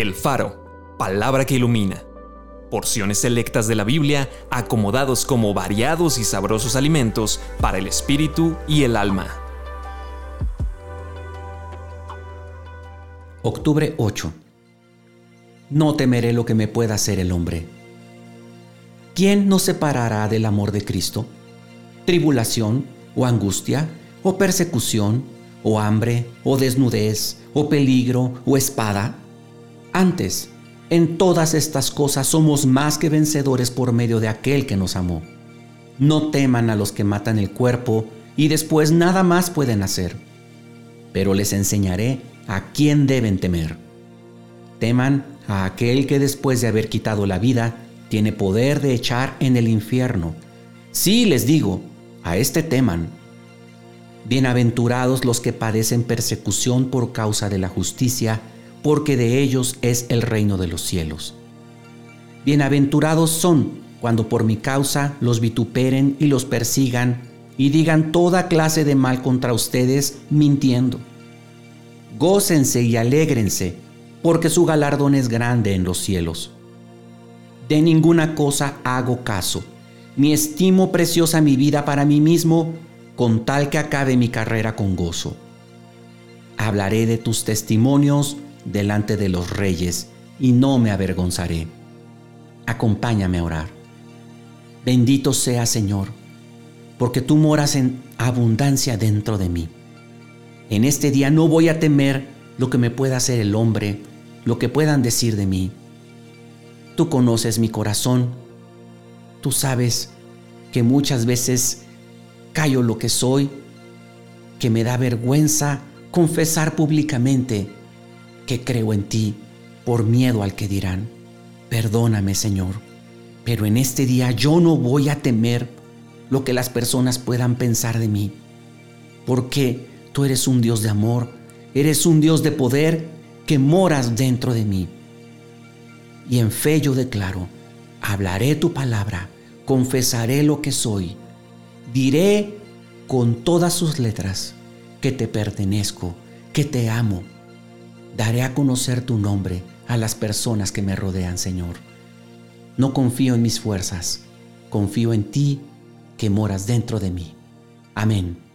El Faro, palabra que ilumina. Porciones selectas de la Biblia acomodados como variados y sabrosos alimentos para el espíritu y el alma. Octubre 8. No temeré lo que me pueda hacer el hombre. ¿Quién nos separará del amor de Cristo? ¿Tribulación o angustia o persecución o hambre o desnudez o peligro o espada? Antes, en todas estas cosas somos más que vencedores por medio de aquel que nos amó. No teman a los que matan el cuerpo y después nada más pueden hacer. Pero les enseñaré a quién deben temer. Teman a aquel que después de haber quitado la vida tiene poder de echar en el infierno. Sí, les digo, a este teman. Bienaventurados los que padecen persecución por causa de la justicia, porque de ellos es el reino de los cielos. Bienaventurados son cuando por mi causa los vituperen y los persigan y digan toda clase de mal contra ustedes mintiendo. Gócense y alégrense, porque su galardón es grande en los cielos. De ninguna cosa hago caso, ni estimo preciosa mi vida para mí mismo, con tal que acabe mi carrera con gozo. Hablaré de tus testimonios delante de los reyes y no me avergonzaré. Acompáñame a orar. Bendito sea Señor, porque tú moras en abundancia dentro de mí. En este día no voy a temer lo que me pueda hacer el hombre, lo que puedan decir de mí. Tú conoces mi corazón. Tú sabes que muchas veces callo lo que soy, que me da vergüenza confesar públicamente que creo en ti por miedo al que dirán. Perdóname, Señor, pero en este día yo no voy a temer lo que las personas puedan pensar de mí, porque tú eres un Dios de amor, eres un Dios de poder que moras dentro de mí. Y en fe yo declaro, hablaré tu palabra, confesaré lo que soy, diré con todas sus letras que te pertenezco, que te amo Daré a conocer tu nombre a las personas que me rodean, Señor. No confío en mis fuerzas, confío en ti que moras dentro de mí. Amén.